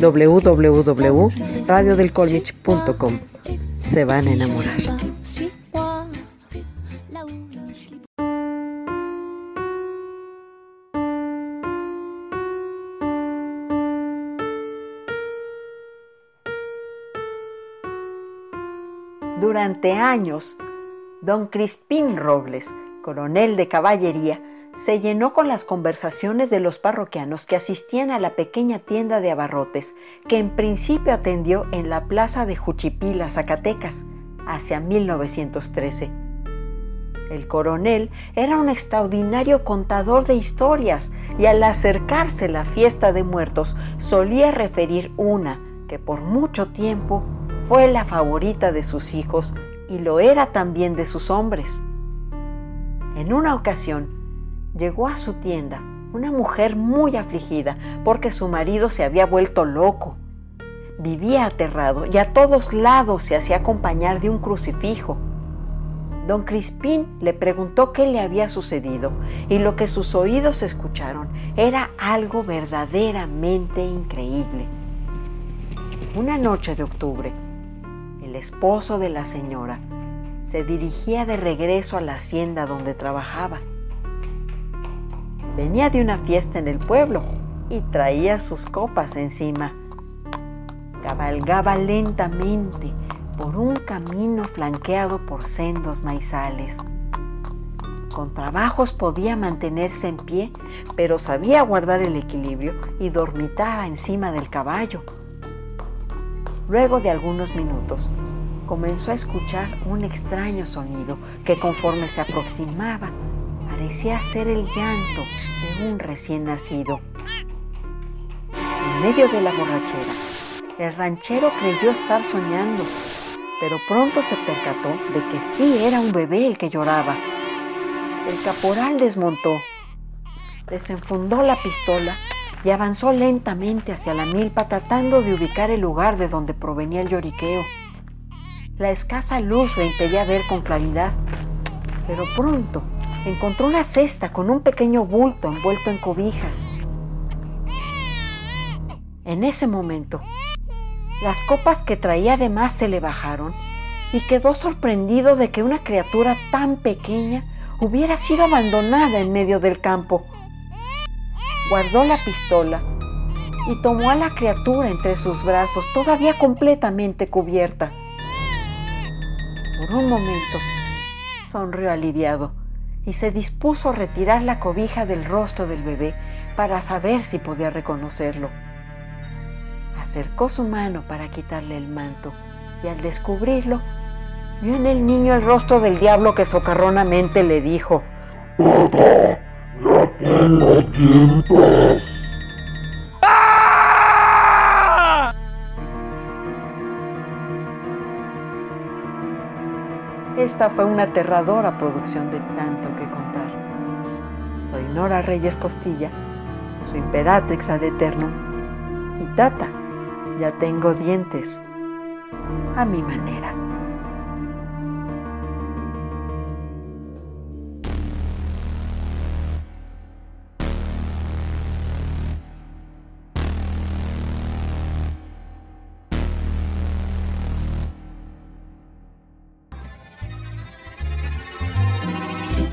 www.radiodelcolmich.com. Se van a enamorar. Durante años, don Crispín Robles, coronel de caballería, se llenó con las conversaciones de los parroquianos que asistían a la pequeña tienda de abarrotes que en principio atendió en la plaza de Juchipila, Zacatecas, hacia 1913. El coronel era un extraordinario contador de historias y al acercarse la fiesta de muertos solía referir una que por mucho tiempo fue la favorita de sus hijos y lo era también de sus hombres. En una ocasión, llegó a su tienda una mujer muy afligida porque su marido se había vuelto loco. Vivía aterrado y a todos lados se hacía acompañar de un crucifijo. Don Crispín le preguntó qué le había sucedido y lo que sus oídos escucharon era algo verdaderamente increíble. Una noche de octubre, el esposo de la señora se dirigía de regreso a la hacienda donde trabajaba Venía de una fiesta en el pueblo y traía sus copas encima. Cabalgaba lentamente por un camino flanqueado por sendos maizales. Con trabajos podía mantenerse en pie, pero sabía guardar el equilibrio y dormitaba encima del caballo. Luego de algunos minutos, comenzó a escuchar un extraño sonido que conforme se aproximaba parecía ser el llanto de un recién nacido. En medio de la borrachera, el ranchero creyó estar soñando, pero pronto se percató de que sí era un bebé el que lloraba. El caporal desmontó, desenfundó la pistola y avanzó lentamente hacia la milpa tratando de ubicar el lugar de donde provenía el lloriqueo. La escasa luz le impedía ver con claridad, pero pronto encontró una cesta con un pequeño bulto envuelto en cobijas. En ese momento, las copas que traía además se le bajaron y quedó sorprendido de que una criatura tan pequeña hubiera sido abandonada en medio del campo. Guardó la pistola y tomó a la criatura entre sus brazos, todavía completamente cubierta. Por un momento, sonrió aliviado y se dispuso a retirar la cobija del rostro del bebé para saber si podía reconocerlo. Acercó su mano para quitarle el manto y al descubrirlo, vio en el niño el rostro del diablo que socarronamente le dijo, ¡Papá, ya tengo dientes! Esta fue una aterradora producción de tanto que contar. Soy Nora Reyes Costilla, su imperatrix ad eternum, y tata, ya tengo dientes, a mi manera.